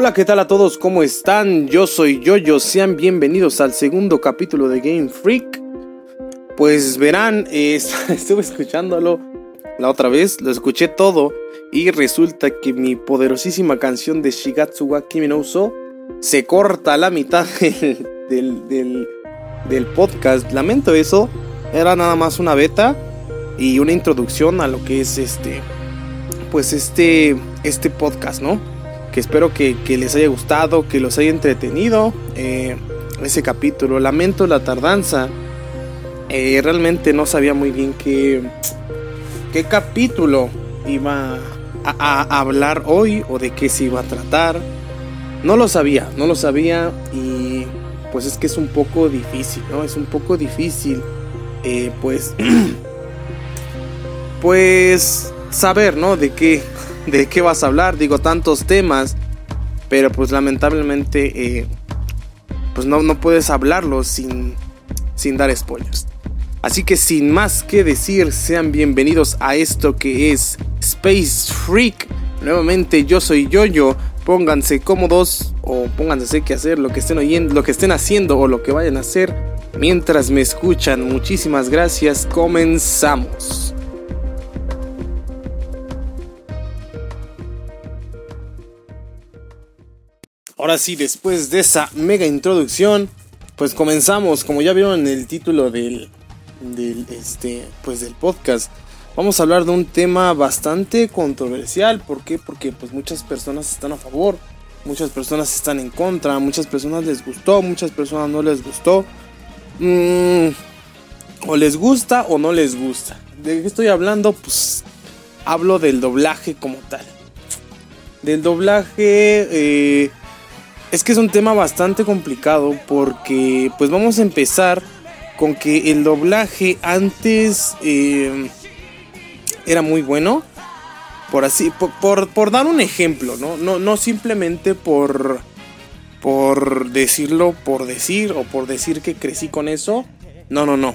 Hola, ¿qué tal a todos? ¿Cómo están? Yo soy Yoyo, sean bienvenidos al segundo capítulo de Game Freak. Pues verán, eh, estuve escuchándolo la otra vez, lo escuché todo y resulta que mi poderosísima canción de Shigatsu wa Kimi no Uso se corta a la mitad del, del, del podcast. Lamento eso, era nada más una beta y una introducción a lo que es este, pues este, este podcast, ¿no? Que espero que, les haya gustado, que los haya entretenido eh, ese capítulo. Lamento la tardanza. Eh, realmente no sabía muy bien qué, qué capítulo iba a, hablar hoy o de qué se iba a tratar. No lo sabía, no lo sabía y pues es que es un poco difícil, ¿no? Es un poco difícil, eh, pues, pues saber, ¿no? De qué, de qué vas a hablar, digo, tantos temas, pero pues lamentablemente eh, pues no, no puedes hablarlo sin, sin dar spoilers. Así que sin más que decir, sean bienvenidos a esto que es Space Freak. Nuevamente yo soy Yoyo, pónganse cómodos o pónganse qué hacer, lo que estén oyendo, lo que estén haciendo o lo que vayan a hacer mientras me escuchan. Muchísimas gracias, comenzamos. Ahora sí, después de esa mega introducción, pues comenzamos, como ya vieron en el título del, del, este, pues del podcast. Vamos a hablar de un tema bastante controversial, ¿por qué? Porque pues muchas personas están a favor, muchas personas están en contra, muchas personas les gustó, muchas personas no les gustó. Mm, o les gusta o no les gusta. ¿De qué estoy hablando? Pues hablo del doblaje como tal. Del doblaje eh, es que es un tema bastante complicado porque pues vamos a empezar con que el doblaje antes eh, era muy bueno. Por así, por, dar un ejemplo, ¿no? ¿no? No simplemente por, por decirlo por decir o por decir que crecí con eso. No, no, no.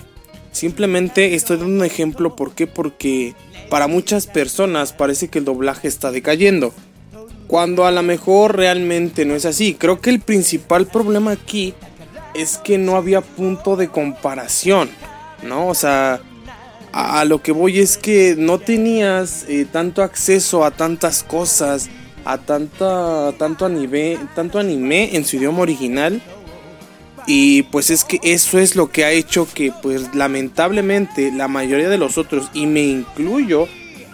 Simplemente estoy dando un ejemplo. ¿Por qué? Porque para muchas personas parece que el doblaje está decayendo cuando a lo mejor realmente no es así. Creo que el principal problema aquí es que no había punto de comparación, ¿no? O sea, a, lo que voy es que no tenías eh, tanto acceso a tantas cosas, a tanta, tanto, anime, tanto anime en su idioma original. Y pues es que eso es lo que ha hecho que pues lamentablemente la mayoría de los otros, y me incluyo,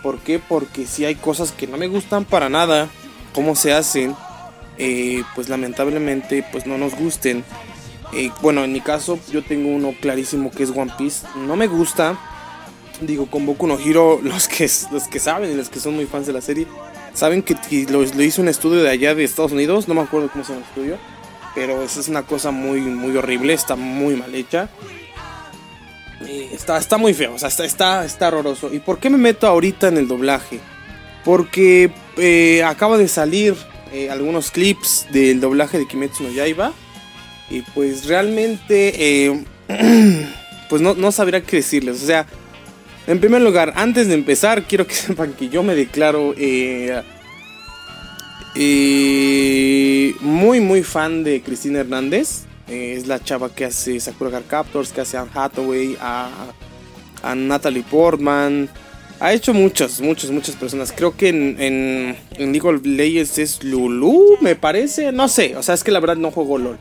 ¿por qué? Porque si hay cosas que no me gustan para nada cómo se hacen, eh, pues lamentablemente pues no nos gusten. Eh, bueno, en mi caso yo tengo uno clarísimo que es One Piece. No me gusta. Digo, con Boku no los que, los que saben y los que son muy fans de la serie, saben que lo, hizo un estudio de allá de Estados Unidos. No me acuerdo cómo se llama el estudio. Pero eso es una cosa muy, muy horrible. Está muy mal hecha. Eh, está, está muy feo. O sea, está, está, está horroroso. ¿Y por qué me meto ahorita en el doblaje? Porque eh, de salir eh, algunos clips del doblaje de Kimetsu no Yaiba. Y pues realmente, eh, pues no, no sabría qué decirles. O sea, en primer lugar, antes de empezar, quiero que sepan que yo me declaro muy, muy fan de Cristina Hernández. es la chava que hace Sakura Card Captors, que hace Anne Hathaway, a, a Natalie Portman. Ha hecho muchas, muchas, muchas personas. Creo que en, en, en League of Legends es Lulu, me parece. No sé, o sea, es que la verdad no juego LOL.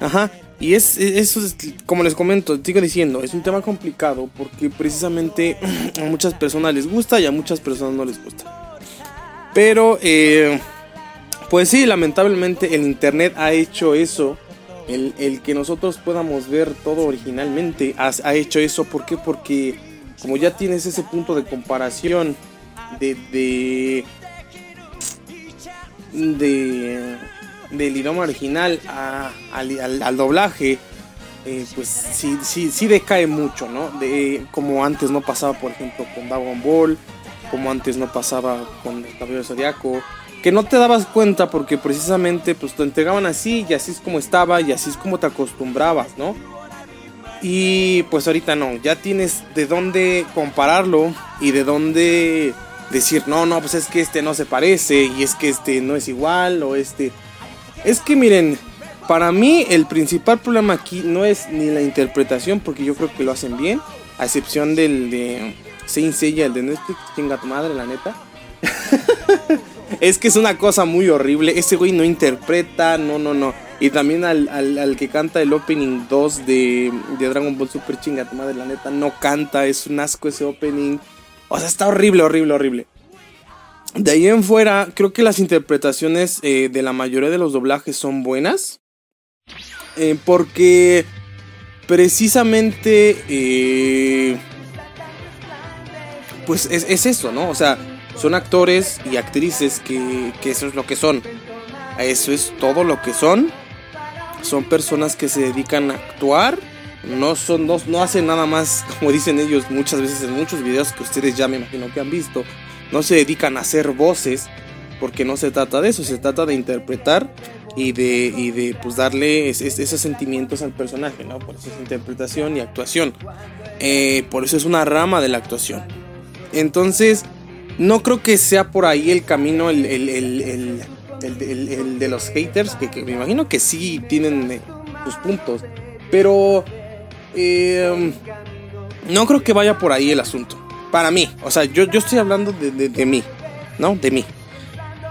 Ajá. Y es, eso es, como les comento, sigo diciendo, es un tema complicado porque precisamente a muchas personas les gusta y a muchas personas no les gusta. Pero, eh, pues sí, lamentablemente el Internet ha hecho eso. El, el que nosotros podamos ver todo originalmente ha, ha hecho eso. ¿Por qué? Porque como ya tienes ese punto de comparación de, de, del idioma original al, doblaje, eh, pues sí, sí, sí decae mucho, ¿no? De, como antes no pasaba, por ejemplo, con Dragon Ball, como antes no pasaba con el Caballero Zodiaco, que no te dabas cuenta porque precisamente pues te entregaban así y así es como estaba y así es como te acostumbrabas, ¿no? Y pues ahorita no, ya tienes de dónde compararlo y de dónde decir, no, no, pues es que este no se parece y es que este no es igual o este Es que miren, para mí el principal problema aquí no es ni la interpretación, porque yo creo que lo hacen bien, a excepción del de Saint Seiya, el de Netflix, chinga tu madre, la neta. es que es una cosa muy horrible. Ese güey no interpreta, no, no, no. Y también al, que canta el opening 2 de, de, Dragon Ball Super chinga tu madre, la neta, no canta, es un asco ese opening. O sea, está horrible, horrible, horrible. De ahí en fuera, creo que las interpretaciones eh, de la mayoría de los doblajes son buenas. Eh, porque precisamente... Eh, pues es, es, eso, ¿no? O sea, son actores y actrices que, que eso es lo que son. Eso es todo lo que son. Son personas que se dedican a actuar. No, son, no, no hacen nada más, como dicen ellos muchas veces en muchos videos que ustedes ya me imagino que han visto. No se dedican a hacer voces, porque no se trata de eso, se trata de interpretar y de, y de pues darle esos sentimientos al personaje, ¿no? Por eso es interpretación y actuación. Eh, por eso es una rama de la actuación. Entonces, no creo que sea por ahí el camino, el, de los haters, que, me imagino que sí tienen eh, sus puntos, pero em, no creo que vaya por ahí el asunto. Para mí, o sea, yo, yo estoy hablando de, de mí, ¿no? De mí.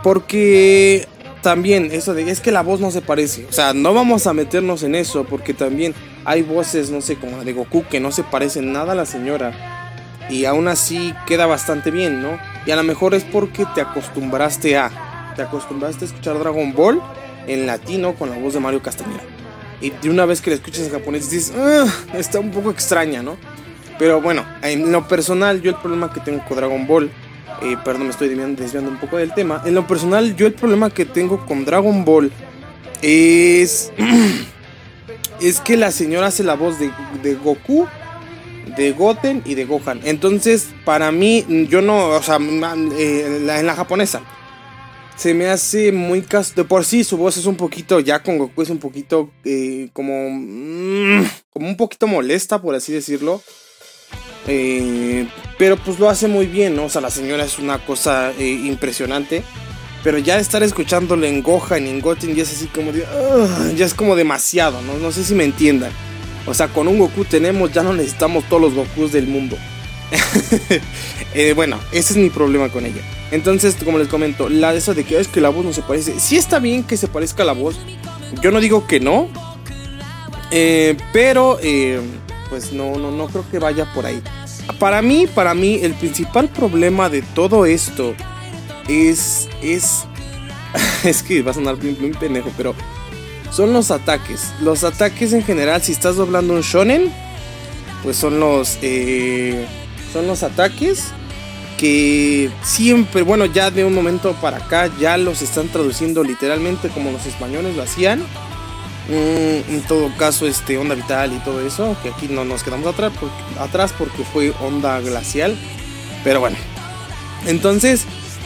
Porque también eso de es que la voz no se parece. O sea, no vamos a meternos en eso porque también hay voces, no sé, como la de Goku que no se parecen nada a la señora y aún así queda bastante bien, ¿no? Y a lo mejor es porque te acostumbraste a, te acostumbraste a escuchar Dragon Ball en latino con la voz de Mario Castañeda. Y de una vez que la escuchas en japonés dices, ah, está un poco extraña, ¿no? Pero bueno, en lo personal yo el problema que tengo con Dragon Ball, eh, perdón me estoy desviando, un poco del tema, en lo personal yo el problema que tengo con Dragon Ball es... es que la señora hace la voz de, de Goku de Goten y de Gohan. Entonces, para mí, yo no, o sea, eh, en la japonesa, se me hace muy caso. De por sí, su voz es un poquito, ya con Goku es un poquito eh, como. Mm, como un poquito molesta, por así decirlo. Eh, pero pues lo hace muy bien, ¿no? O sea, la señora es una cosa impresionante. Pero ya estar escuchándole en Gohan y en Goten ya es así como de. ya es como demasiado, ¿no? No sé si me entiendan. O sea, con un Goku tenemos, ya no necesitamos todos los Gokus del mundo. Eh, bueno, ese es mi problema con ella. Entonces, como les comento, la de eso de que es que la voz no se parece. Sí está bien que se parezca la voz. Yo no digo que no. Eh, pero, eh, pues no, no, no creo que vaya por ahí. Para mí, para mí, el principal problema de todo esto es. es. es que va a sonar muy pendejo, pero son los ataques. Los ataques en general, si estás doblando un shonen, pues son los eh, son los ataques que siempre, bueno, ya de un momento para acá ya los están traduciendo literalmente como los españoles lo hacían. Mm, en todo caso, este onda vital y todo eso, que aquí no nos quedamos atrás porque, atrás porque fue onda glacial. Pero bueno, entonces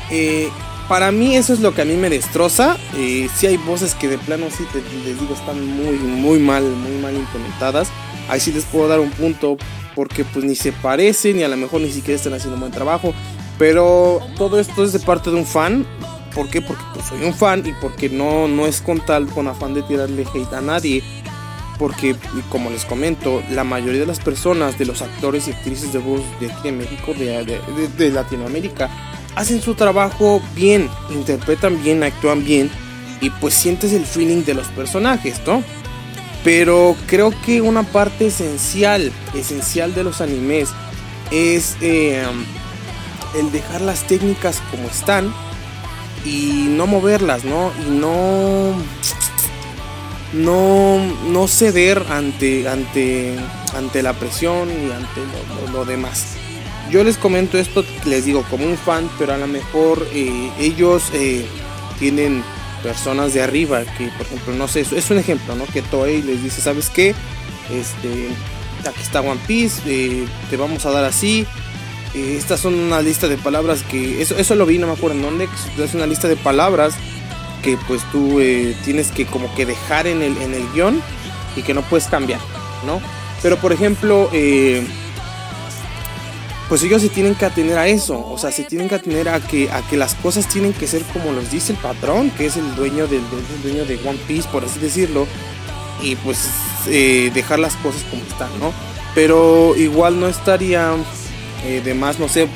eh, para mí eso es lo que a mí me destroza. Eh, si hay voces que de plano sí te, les digo están muy, muy mal, muy mal implementadas. Ahí sí les puedo dar un punto porque pues ni se parecen ni a lo mejor ni siquiera están haciendo un buen trabajo. Pero todo esto es de parte de un fan. ¿Por qué? Porque pues, soy un fan y porque no, no es con tal, con afán de tirarle hate a nadie. Porque, como les comento, la mayoría de las personas, de los actores y actrices de voz de aquí de México, de, de Latinoamérica, hacen su trabajo bien, interpretan bien, actúan bien y pues sientes el feeling de los personajes, ¿no? Pero creo que una parte esencial, esencial de los animes es eh, el dejar las técnicas como están y no moverlas, ¿no? Y no no no ceder ante ante ante la presión y ante lo demás yo les comento esto, les digo, como un fan, pero a lo mejor eh, ellos eh, tienen personas de arriba que, por ejemplo, no sé, es un ejemplo, ¿no? Que Toei les dice, ¿sabes qué? Este, aquí está One Piece, eh, te vamos a dar así. estas son una lista de palabras que, eso, eso lo vi, no me acuerdo en dónde, es una lista de palabras que pues tú tienes que como que dejar en el, en el guion y que no puedes cambiar, ¿no? Pero por ejemplo, pues ellos se tienen que atener a eso, o sea, se tienen que atener a que, a que las cosas tienen que ser como los dice el patrón, que es el dueño del, dueño de One Piece, por así decirlo, y pues eh, dejar las cosas como están, ¿no? Pero igual no estaría eh, de más, no sé,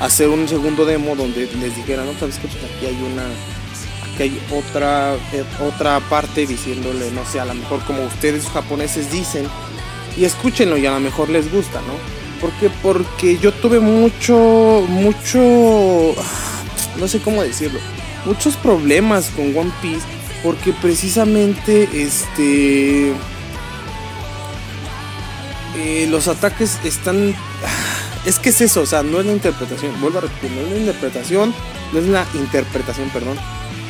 hacer un segundo demo donde les dijera, no, sabes que pues aquí hay una, aquí hay otra, eh, otra parte diciéndole, no sé, a lo mejor como ustedes japoneses dicen, y escúchenlo y a lo mejor les gusta, ¿no? Porque, porque yo tuve mucho, mucho, no sé cómo decirlo, muchos problemas con One Piece porque precisamente este eh, los ataques están es que es eso o sea no es la interpretación vuelvo a repetir no es la interpretación no es la interpretación perdón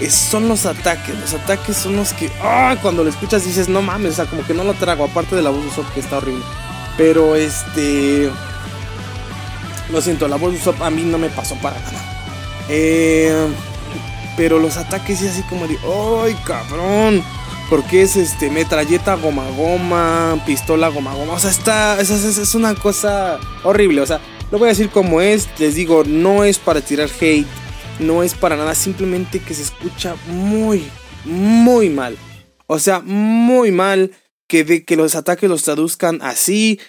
son los ataques los ataques son los que ah, cuando lo escuchas dices no mames o sea como que no lo trago aparte de la voz que está horrible pero este lo siento la Usopp a mí no me pasó para nada eh pero los ataques y así como de, ¡ay, cabrón! Porque es este metralleta goma goma, pistola goma goma. O sea, está. Es, es, una cosa horrible. O sea, lo voy a decir como es. Les digo, no es para tirar hate. No es para nada. Simplemente que se escucha muy, muy mal. O sea, muy mal. Que de que los ataques los traduzcan así.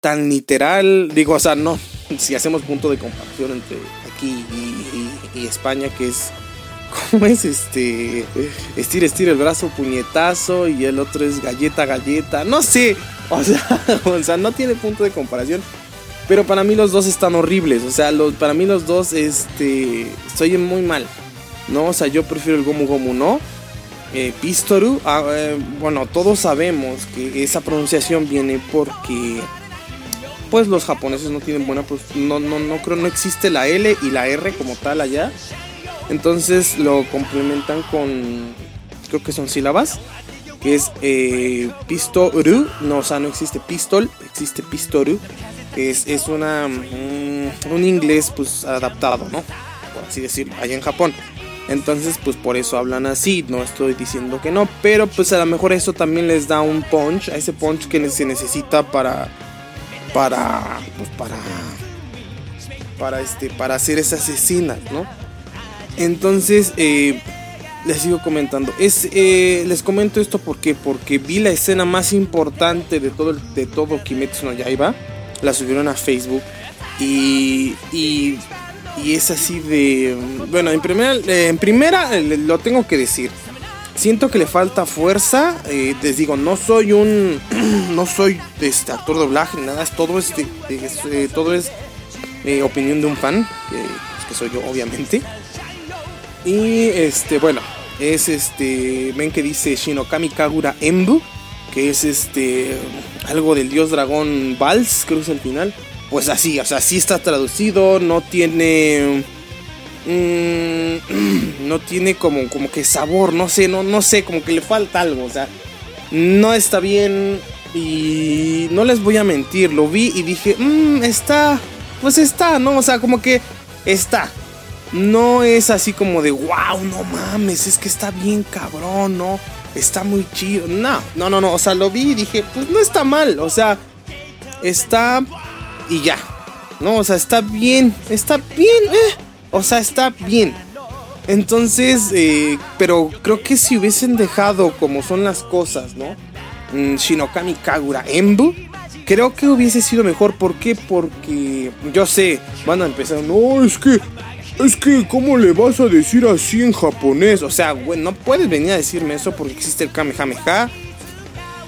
Tan literal. Digo, o sea, no. Si hacemos punto de comparación entre aquí y España, que es ¿Cómo es este? Estira, estira el brazo, puñetazo. Y el otro es galleta, galleta. No sé. O sea, o sea, no tiene punto de comparación. Pero para mí los dos están horribles. O sea, los, para mí los dos, este. Muy mal. ¿No? O sea, yo prefiero el Gomu Gomu, ¿no? Eh, Pistoru. Ah, eh, bueno, todos sabemos que esa pronunciación viene porque. Pues los japoneses no tienen buena. No, no, no creo, no existe la L y la R como tal allá. Entonces lo complementan con, creo que son sílabas, que es eh, pistoru, no, o sea, no existe pistol, existe pistoru, que es, es una, mm, un inglés pues adaptado, ¿no? Por así decirlo, allá en Japón. Entonces, pues por eso hablan así, no estoy diciendo que no, pero pues a lo mejor eso también les da un punch, a ese punch que se necesita para, para, pues para, para este, para hacer esas escenas, ¿no? Entonces, eh, les sigo comentando. Es, eh, les comento esto porque, porque vi la escena más importante de todo, de todo Kimetsu no Yaiba. La subieron a Facebook. Y, y, es así de... Bueno, en primera, eh, en primera lo tengo que decir. Siento que le falta fuerza. les digo, no soy un... no soy este, actor de doblaje nada. Es todo, este, es, todo es opinión de un fan. que soy yo, obviamente. Y este, bueno, es este, ven que dice Shinokami Kagura Embu, que es este, algo del dios dragón Vals, creo que es el final. Pues así, o sea, así está traducido, no tiene... Mm, no tiene como, como que sabor, no sé, no, no sé, como que le falta algo, o sea, no está bien y no les voy a mentir, lo vi y dije, mmm, está, pues está, ¿no? O sea, como que está, no es así como de, wow, no mames, es que está bien cabrón, ¿no? Está muy chido. No, no, no, no. O sea, lo vi y dije, pues no está mal. O sea, está y ya. No, o sea, está bien. Está bien, eh. O sea, está bien. Entonces, eh, pero creo que si hubiesen dejado como son las cosas, ¿no? Mm, Shinokami Kagura Embu. Creo que hubiese sido mejor. ¿Por qué? Porque yo sé, van a empezar. No, es que es que, ¿cómo le vas a decir así en japonés? O sea, güey, no puedes venir a decirme eso porque existe el Kamehameha.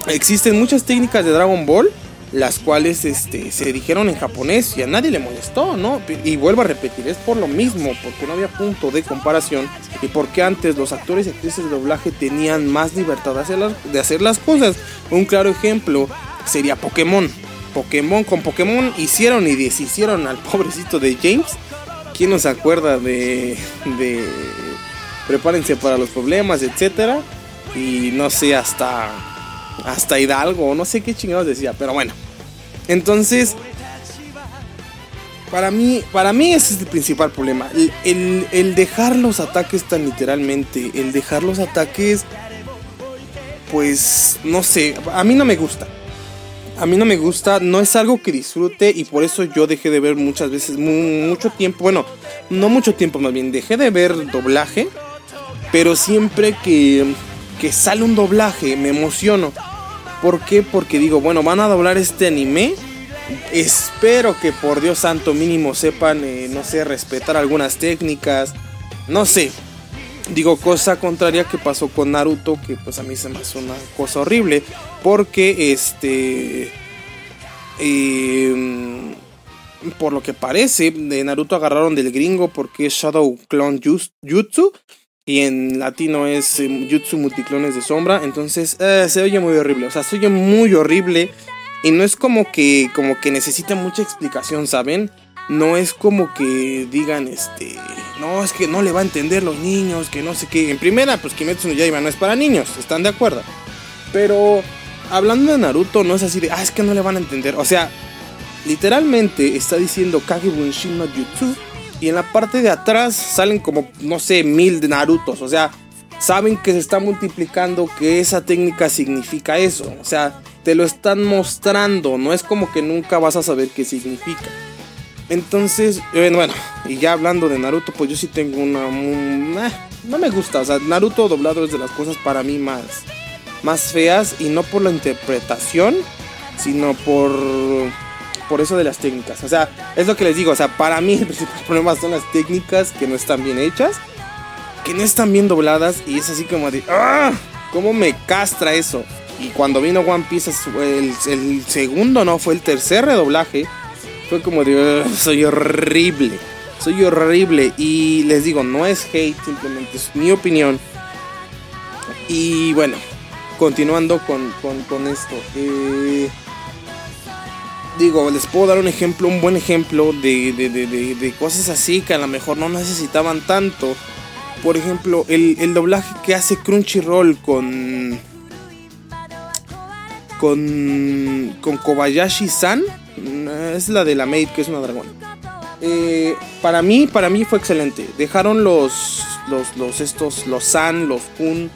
Existen muchas técnicas de Dragon Ball, las cuales este, se dijeron en japonés y a nadie le molestó, ¿no? Y vuelvo a repetir, es por lo mismo, porque no había punto de comparación y porque antes los actores y actrices de doblaje tenían más libertad de hacer las, de hacer las cosas. Un claro ejemplo sería Pokémon. Pokémon con Pokémon hicieron y deshicieron al pobrecito de James ¿Quién nos acuerda de, de prepárense para los problemas, etcétera? Y no sé, hasta hasta Hidalgo, no sé qué chingados decía, pero bueno. Entonces, para mí, para mí ese es el principal problema. El, el, dejar los ataques tan literalmente, el dejar los ataques, pues, no sé, a mí no me gusta. a mí no me gusta, no es algo que disfrute y por eso yo dejé de ver muchas veces, mucho tiempo, bueno, no mucho tiempo más bien, dejé de ver doblaje, pero siempre que, que sale un doblaje me emociono. ¿Por qué? Porque digo, bueno, van a doblar este anime. Espero que por Dios santo mínimo sepan, eh, no sé, respetar algunas técnicas. No sé. Digo, cosa contraria que pasó con Naruto, que pues a mí se me hace una cosa horrible. Porque este... Em, por lo que parece, de Naruto agarraron del gringo porque es Shadow Clone Jutsu y en latino es eh, Jutsu Multiclones de Sombra. Entonces eh, se oye muy horrible. O sea, se oye muy horrible. Y no es como que, como que necesita mucha explicación, ¿saben? No es como que digan, este, no, es que no le va a entender los niños, que no sé qué. En primera, pues Kimetsu no Yaiba no es para niños, ¿están de acuerdo? Pero hablando de Naruto, no es así de, ah, es que no le van a entender. O sea, literalmente está diciendo Kage Bunshin no Jutsu y en la parte de atrás salen como, no sé, mil de Narutos. O sea, saben que se está multiplicando, que esa técnica significa eso. O sea, te lo están mostrando. No es como que nunca vas a saber qué significa. Entonces, bueno, y ya hablando de Naruto, pues yo sí tengo una... Eh, no me gusta. O sea, Naruto doblado es de las cosas para mí más, más feas. Y no por la interpretación, sino por por eso de las técnicas. O sea, es lo que les digo. O sea, para mí el principal problema son las técnicas que no están bien hechas, que no están bien dobladas. Y es así como de, ¡ah! ¿Cómo me castra eso? Y cuando vino One Piece, el, el segundo, no, fue el tercer redoblaje. Fue como de, soy horrible. Soy horrible. Y les digo, no es hate, simplemente es mi opinión. Y bueno, continuando con, con, con esto. Eh, digo, les puedo dar un ejemplo, un buen ejemplo de, de, cosas así que a lo mejor no necesitaban tanto. Por ejemplo, el, doblaje que hace Crunchyroll con. con. con Kobayashi-san. Es la de la Maid, que es una dragón. Eh, para mí, para mí fue excelente. Dejaron los. los, los estos, los San, los Kun,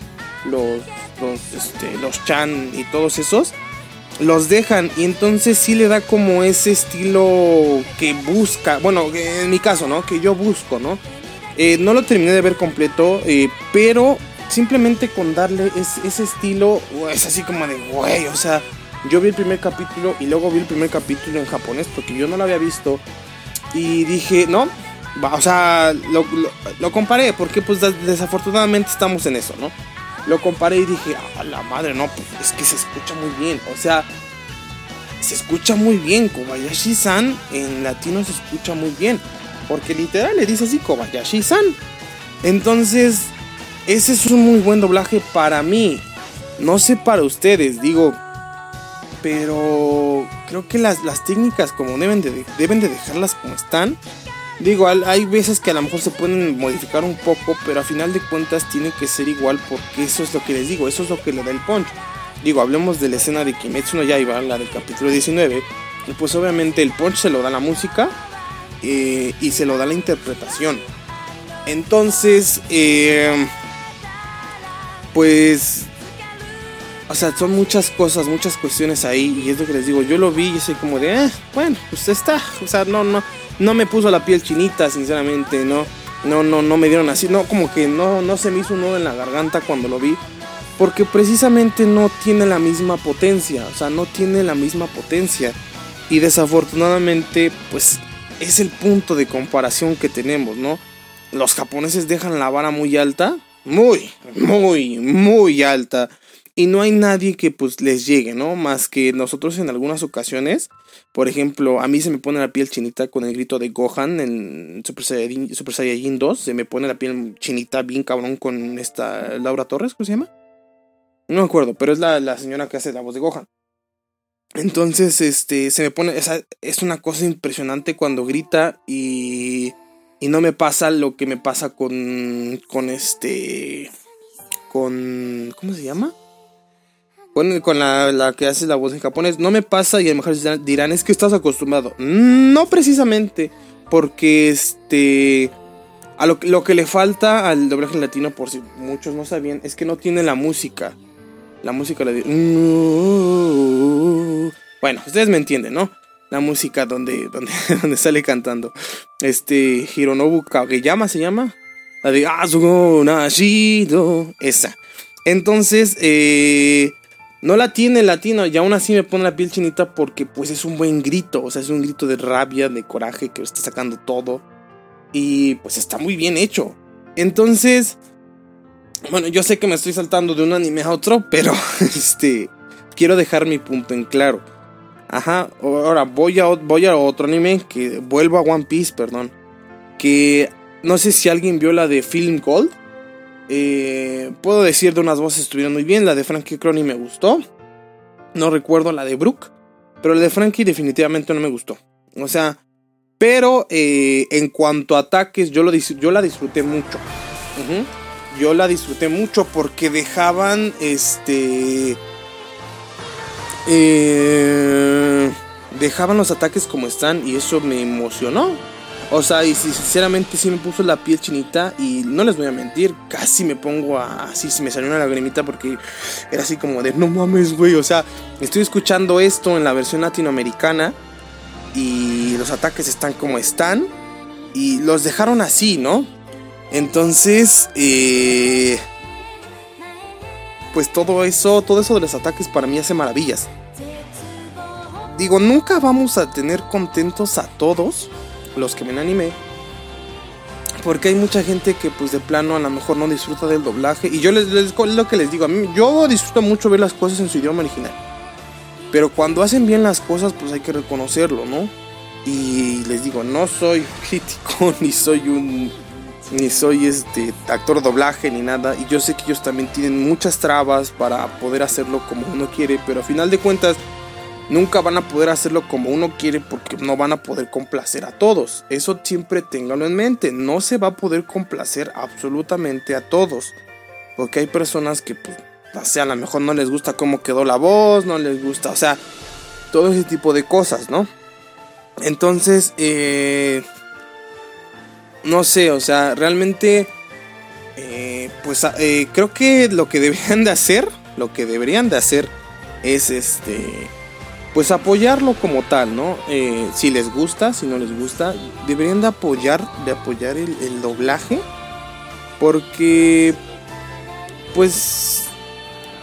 los. los, este, los Chan y todos esos los dejan y entonces sí le da como ese estilo que busca, bueno, en mi caso, ¿no? Que yo busco, ¿no? Eh, no lo terminé de ver completo, eh, pero simplemente con darle ese estilo, es así como de, güey, o sea, yo vi el primer capítulo y luego vi el primer capítulo en japonés porque yo no lo había visto y dije, no, o sea, lo, lo comparé porque pues desafortunadamente estamos en eso, ¿no? Lo comparé y dije, a la madre, no, pues es que se escucha muy bien. O sea, se escucha muy bien. Kobayashi-san en latino se escucha muy bien. Porque literal le dice así, Kobayashi-san. Entonces, ese es un muy buen doblaje para mí. No sé para ustedes, digo. Pero creo que las, las técnicas como deben de, deben de dejarlas como están. Digo, hay veces que a lo mejor se pueden modificar un poco, pero a final de cuentas tiene que ser igual porque eso es lo que les digo, eso es lo que le da el punch. Digo, hablemos de la escena de Kimetsu no Yaiba, la del capítulo 19, y pues obviamente el punch se lo da la música eh, y se lo da la interpretación. Entonces, eh, pues, o sea, son muchas cosas, muchas cuestiones ahí, y es lo que les digo, yo lo vi y soy como de, eh, bueno, pues está, o sea, no, no no me puso la piel chinita, sinceramente, no. No, no, no me dieron así, no, como que no, no se me hizo un nudo en la garganta cuando lo vi. Porque precisamente no tiene la misma potencia, o sea, no tiene la misma potencia. Y desafortunadamente, pues es el punto de comparación que tenemos, ¿no? Los japoneses dejan la vara muy alta, muy, muy, muy alta y no hay nadie que pues les llegue, ¿no? Más que nosotros en algunas ocasiones, por ejemplo, a mí se me pone la piel chinita con el grito de Gohan en Super Saiyajin, Super Saiyajin 2, se me pone la piel chinita bien cabrón con esta Laura Torres, ¿cómo se llama? No me acuerdo, pero es la, señora que hace la voz de Gohan. Entonces, este, se me pone, esa, es una cosa impresionante cuando grita y, y no me pasa lo que me pasa con, con este, con, ¿cómo se llama? Con, la, que hace la voz en japonés. No me pasa y a lo mejor dirán, es que estás acostumbrado. No precisamente, porque este... A lo, lo, que le falta al doblaje latino, por si muchos no sabían, es que no tiene la música. La música la de... Bueno, ustedes me entienden, ¿no? La música donde, donde, donde sale cantando. Este, Hironobu Kageyama se llama. La de Asugo Nashido. Esa. Entonces, eh, no la tiene el latino y aún así me pone la piel chinita porque pues es un buen grito. O sea, es un grito de rabia, de coraje que está sacando todo. Y pues está muy bien hecho. Entonces, bueno, yo sé que me estoy saltando de un anime a otro, pero este quiero dejar mi punto en claro. Ajá, ahora voy a, voy a otro anime que vuelvo a One Piece, perdón. Que no sé si alguien vio la de Film Gold. Eh, puedo decir de unas voces estuvieron muy bien. La de Frankie Crony me gustó. No recuerdo la de Brooke. Pero la de Frankie definitivamente no me gustó. O sea, pero eh, en cuanto a ataques, yo, lo, yo la disfruté mucho. Yo la disfruté mucho porque dejaban este. Eh, dejaban los ataques como están y eso me emocionó. O sea, y sinceramente sí me puso la piel chinita y no les voy a mentir, casi me pongo así, se me salió una lagrimita porque era así como de no mames, güey. O sea, estoy escuchando esto en la versión latinoamericana y los ataques están como están y los dejaron así, ¿no? Entonces, eh, pues todo eso, todo eso de los ataques para mí hace maravillas. Digo, nunca vamos a tener contentos a todos los que ven anime. Porque hay mucha gente que pues de plano a lo mejor no disfruta del doblaje. Y yo les, les lo que les digo, a mí yo disfruto mucho ver las cosas en su idioma original. Pero cuando hacen bien las cosas pues hay que reconocerlo, ¿no? Y les digo, no soy crítico ni soy un ni soy este actor doblaje ni nada y yo sé que ellos también tienen muchas trabas para poder hacerlo como uno quiere, pero a final de cuentas nunca van a poder hacerlo como uno quiere porque no van a poder complacer a todos. Eso siempre ténganlo en mente, no se va a poder complacer absolutamente a todos. Porque hay personas que pues, o sea, a lo mejor no les gusta cómo quedó la voz, no les gusta, o sea, todo ese tipo de cosas, ¿no? Entonces, eh, no sé, o sea, realmente, eh, pues eh, creo que lo que deberían de hacer, lo que deberían de hacer es este, pues apoyarlo como tal, ¿no? Eh, si les gusta, si no les gusta, deberían de apoyar, de apoyar el, doblaje, porque, pues,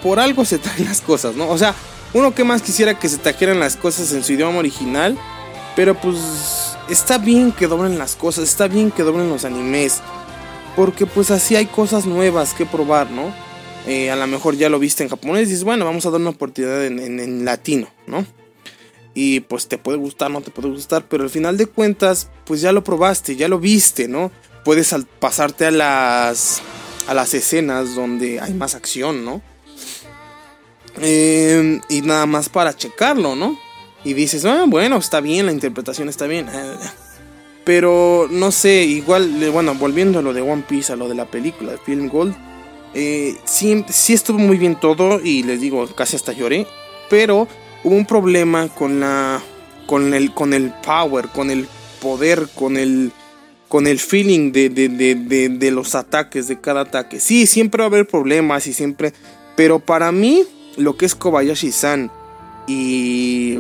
por algo se traen las cosas, ¿no? O sea, uno que más quisiera que se trajeran las cosas en su idioma original, pero pues está bien que doblen las cosas, está bien que doblen los animes, porque pues así hay cosas nuevas que probar, ¿no? Eh, a lo mejor ya lo viste en japonés y dices, bueno, vamos a dar una oportunidad en latino, ¿no? Y pues te puede gustar, no te puede gustar, pero al final de cuentas, pues ya lo probaste, ya lo viste, ¿no? Puedes pasarte a las a las escenas donde hay más acción, ¿no? Em, y nada más para checarlo, ¿no? Y dices, ah, bueno, está bien, la interpretación está bien. Pero no sé, igual, bueno, volviendo a lo de One Piece, a lo de la película de Film Gold, eh, sí, sí estuvo muy bien todo y les digo, casi hasta lloré, pero hubo un problema con la con el con el power, con el poder, con el con el feeling de, de, los ataques, de cada ataque. Sí, siempre va a haber problemas y siempre. Pero para mí, lo que es Kobayashi-san y,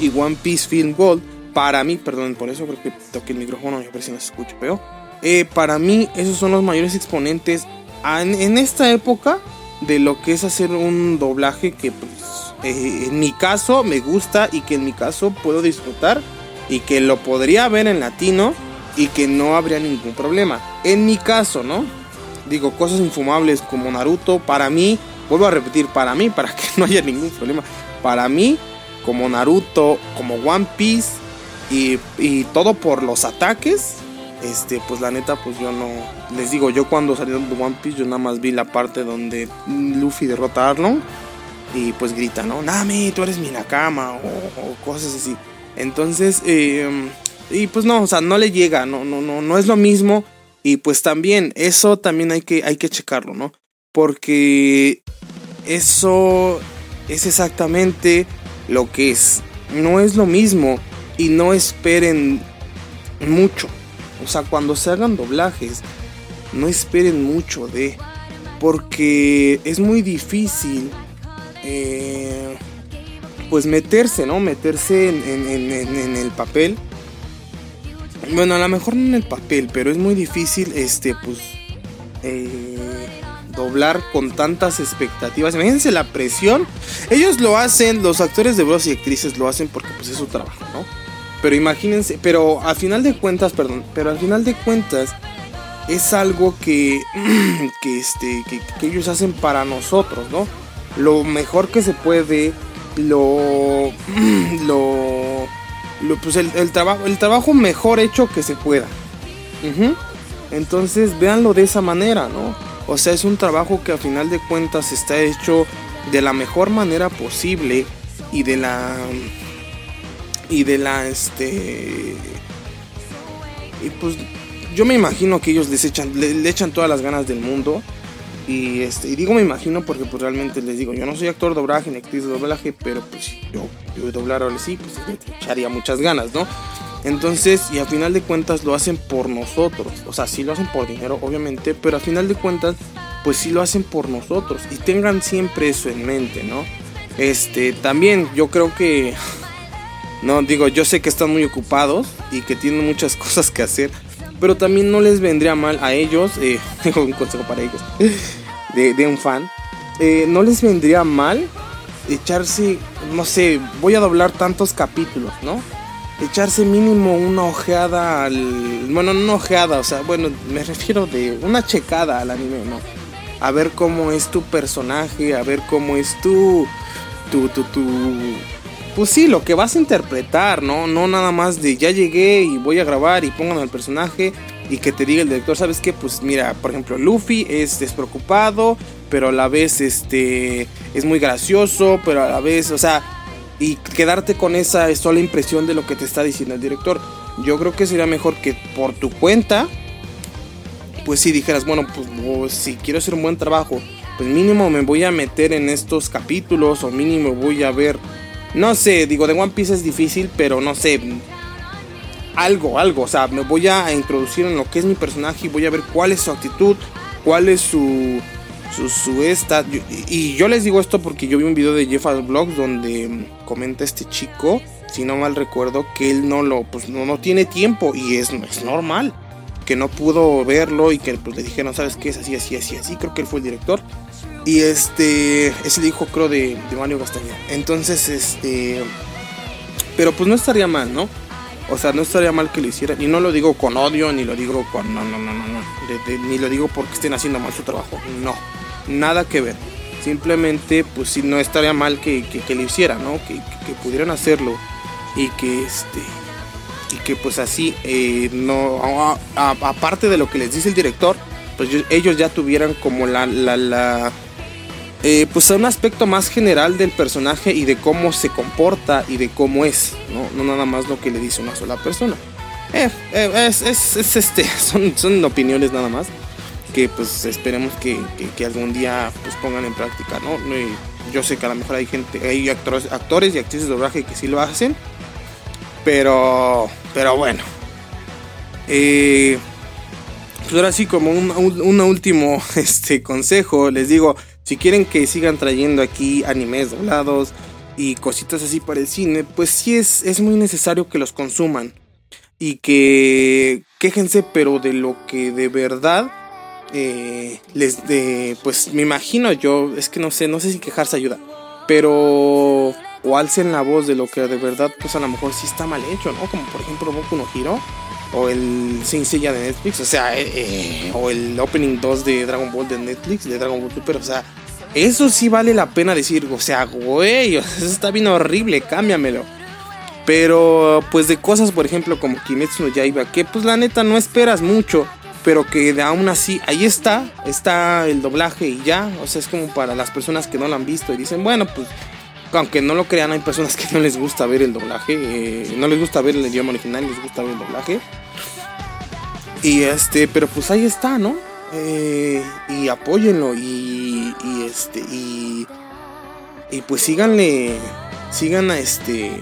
y One Piece Film Gold, para mí, perdón por eso, creo que toqué el micrófono y a ver si no se escucha peor. Eh, para mí, esos son los mayores exponentes en, en, esta época de lo que es hacer un doblaje que pues, eh, en mi caso me gusta y que en mi caso puedo disfrutar y que lo podría ver en latino y que no habría ningún problema. En mi caso, ¿no? Digo, cosas infumables como Naruto, para mí, vuelvo a repetir, para mí, para que no haya ningún problema, para mí, como Naruto, como One Piece y, y todo por los ataques, este, pues la neta, pues yo no. Les digo, yo cuando salió de One Piece, yo nada más vi la parte donde Luffy derrota a Arlong y pues grita, ¿no? Nami, tú eres mi Nakama o, cosas así. Entonces, em, y pues no, o sea, no le llega, no, no, no, no es lo mismo. Y pues también, eso también hay que, hay que checarlo, ¿no? Porque eso es exactamente lo que es. No es lo mismo y no esperen mucho. O sea, cuando se hagan doblajes, no esperen mucho de... Porque es muy difícil eh, pues meterse, ¿no? Meterse en, el papel. Bueno, a lo mejor no en el papel, pero es muy difícil, este, pues, eh, doblar con tantas expectativas. Imagínense la presión. Ellos lo hacen, los actores de voz y actrices lo hacen porque pues es su trabajo, ¿no? Pero imagínense, pero al final de cuentas, perdón, pero al final de cuentas es algo que, que, este, que ellos hacen para nosotros, ¿no? Lo mejor que se puede, lo, lo, pues el, trabajo, el trabajo mejor hecho que se pueda. Entonces, véanlo de esa manera, ¿no? O sea, es un trabajo que a final de cuentas está hecho de la mejor manera posible y de la y de la este y pues yo me imagino que ellos les echan le echan todas las ganas del mundo y, este, digo me imagino porque pues realmente les digo, yo no soy actor de doblaje ni actriz de doblaje, pero pues yo, yo doblar ahora sí, pues echaría muchas ganas, ¿no? Entonces, y a final de cuentas lo hacen por nosotros. O sea, sí lo hacen por dinero, obviamente, pero a final de cuentas, pues sí lo hacen por nosotros. Y tengan siempre eso en mente, ¿no? Este, también yo creo que, no, digo, yo sé que están muy ocupados y que tienen muchas cosas que hacer, pero también no les vendría mal a ellos, eh, un consejo para ellos, de, un fan, eh, no les vendría mal echarse, no sé, voy a doblar tantos capítulos, ¿no? Echarse mínimo una ojeada al... Bueno, no una ojeada, o sea, bueno, me refiero de una checada al anime, ¿no? A ver cómo es tu personaje, a ver cómo es tu... tu, tu, tu pues sí, lo que vas a interpretar, ¿no? No nada más de ya llegué y voy a grabar y pongan al personaje y que te diga el director, ¿sabes qué? Pues mira, por ejemplo, Luffy es despreocupado, pero a la vez este es muy gracioso, pero a la vez, o sea, y quedarte con esa sola impresión de lo que te está diciendo el director. Yo creo que sería mejor que por tu cuenta, pues si dijeras, bueno, pues si quiero hacer un buen trabajo, pues mínimo me voy a meter en estos capítulos o mínimo voy a ver no sé, digo, de One Piece es difícil, pero no sé. Algo, algo. O sea, me voy a introducir en lo que es mi personaje y voy a ver cuál es su actitud, cuál es su. su, su esta. Y yo les digo esto porque yo vi un video de Jeff Vlogs donde comenta este chico, si no mal recuerdo, que él no lo. Pues no, no tiene tiempo y es, es normal. Que no pudo verlo y que pues, le dijeron, ¿sabes qué? Es así, así, así, así. Creo que él fue el director. Y este es el hijo, creo, de, de Mario Castañeda. Entonces, este. Pero pues no estaría mal, ¿no? O sea, no estaría mal que lo hicieran. Y no lo digo con odio, ni lo digo con. No, no, no, no, no. ni lo digo porque estén haciendo mal su trabajo. No. Nada que ver. Simplemente, pues sí, no estaría mal que, que, lo hicieran, ¿no? Que, que, pudieran hacerlo. Y que este. Y que pues así, eh, no. aparte de lo que les dice el director, pues ellos ya tuvieran como la, la, la eh, pues un aspecto más general del personaje y de cómo se comporta y de cómo es, no, no nada más lo que le dice una sola persona. Eh, eh, es, es, este, son, son opiniones nada más que pues esperemos que, que, algún día pues pongan en práctica, ¿no? Yo sé que a lo mejor hay gente, hay actores, actores y actrices de doblaje que sí lo hacen, pero, pero bueno. Pues ahora sí, como un, un último este, consejo, les digo, si quieren que sigan trayendo aquí animes doblados y cositas así para el cine, pues sí es, es muy necesario que los consuman. Y que quéjense, pero de lo que de verdad eh, les de. Pues me imagino yo, es que no sé, no sé si quejarse ayuda. Pero. O alcen la voz de lo que de verdad, pues a lo mejor sí está mal hecho, ¿no? Como por ejemplo Boku no Hero o el Sin Seiya de Netflix, o sea, eh, eh, o el Opening 2 de Dragon Ball de Netflix, de Dragon Ball Super, o sea, eso sí vale la pena decir, o sea, güey, eso está bien horrible, cámbiamelo. Pero, pues de cosas, por ejemplo, como Kimetsu no Yaiba, que pues la neta no esperas mucho, pero que aún así, ahí está, está el doblaje y ya, o sea, es como para las personas que no lo han visto y dicen, bueno, pues aunque no lo crean, hay personas que no les gusta ver el doblaje, eh, no les gusta ver el idioma original, les gusta ver el doblaje. Y este, pero pues ahí está, ¿no? Eh, y apóyenlo y, y, este y, y pues síganle sigan a este eh,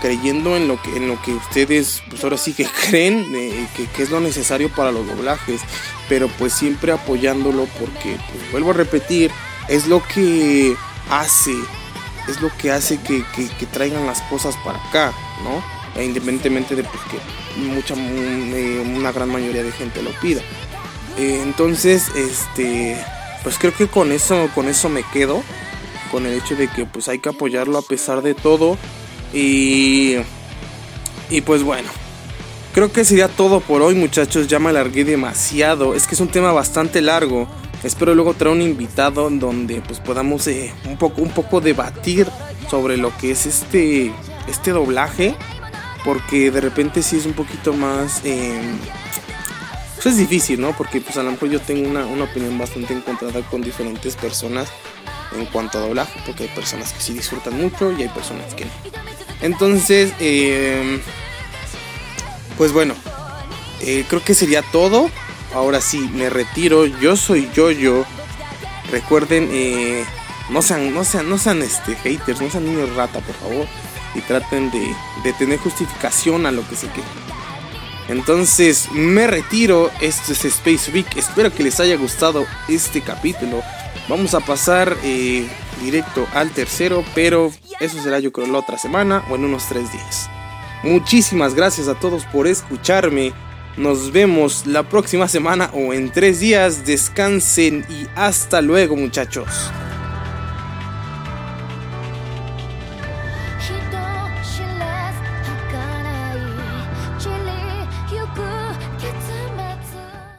creyendo en lo que en lo que ustedes pues ahora sí que creen que, que, es lo necesario para los doblajes pero pues siempre apoyándolo porque pues, vuelvo a repetir es lo que hace es lo que hace que, traigan las cosas para acá, ¿no? E independientemente de pues, que mucha, eh, una gran mayoría de gente lo pida. Eh, entonces, este, pues creo que con eso, con eso me quedo, con el hecho de que pues hay que apoyarlo a pesar de todo y, y pues bueno, creo que sería todo por hoy muchachos, ya me alargué demasiado, es que es un tema bastante largo. Espero luego traer un invitado donde pues podamos eh, un, poco, un poco debatir sobre lo que es este, este doblaje. Porque de repente sí es un poquito más... Eh, pues es difícil, ¿no? Porque pues a lo mejor yo tengo una, opinión bastante encontrada con diferentes personas en cuanto a doblaje. Porque hay personas que sí disfrutan mucho y hay personas que no. Entonces, eh, pues bueno, creo que sería todo ahora sí, me retiro. Yo soy Yoyo. Recuerden, eh, no sean, no sean, no sean este, haters, no sean niños rata, por favor. Y traten de, tener justificación a lo que se quede. Entonces me retiro. Esto es Space Week. Espero que les haya gustado este capítulo. Vamos a pasar eh, directo al tercero, pero eso será yo creo la otra semana o en unos tres días. Muchísimas gracias a todos por escucharme. Nos vemos la próxima semana o en tres días. Descansen y hasta luego muchachos.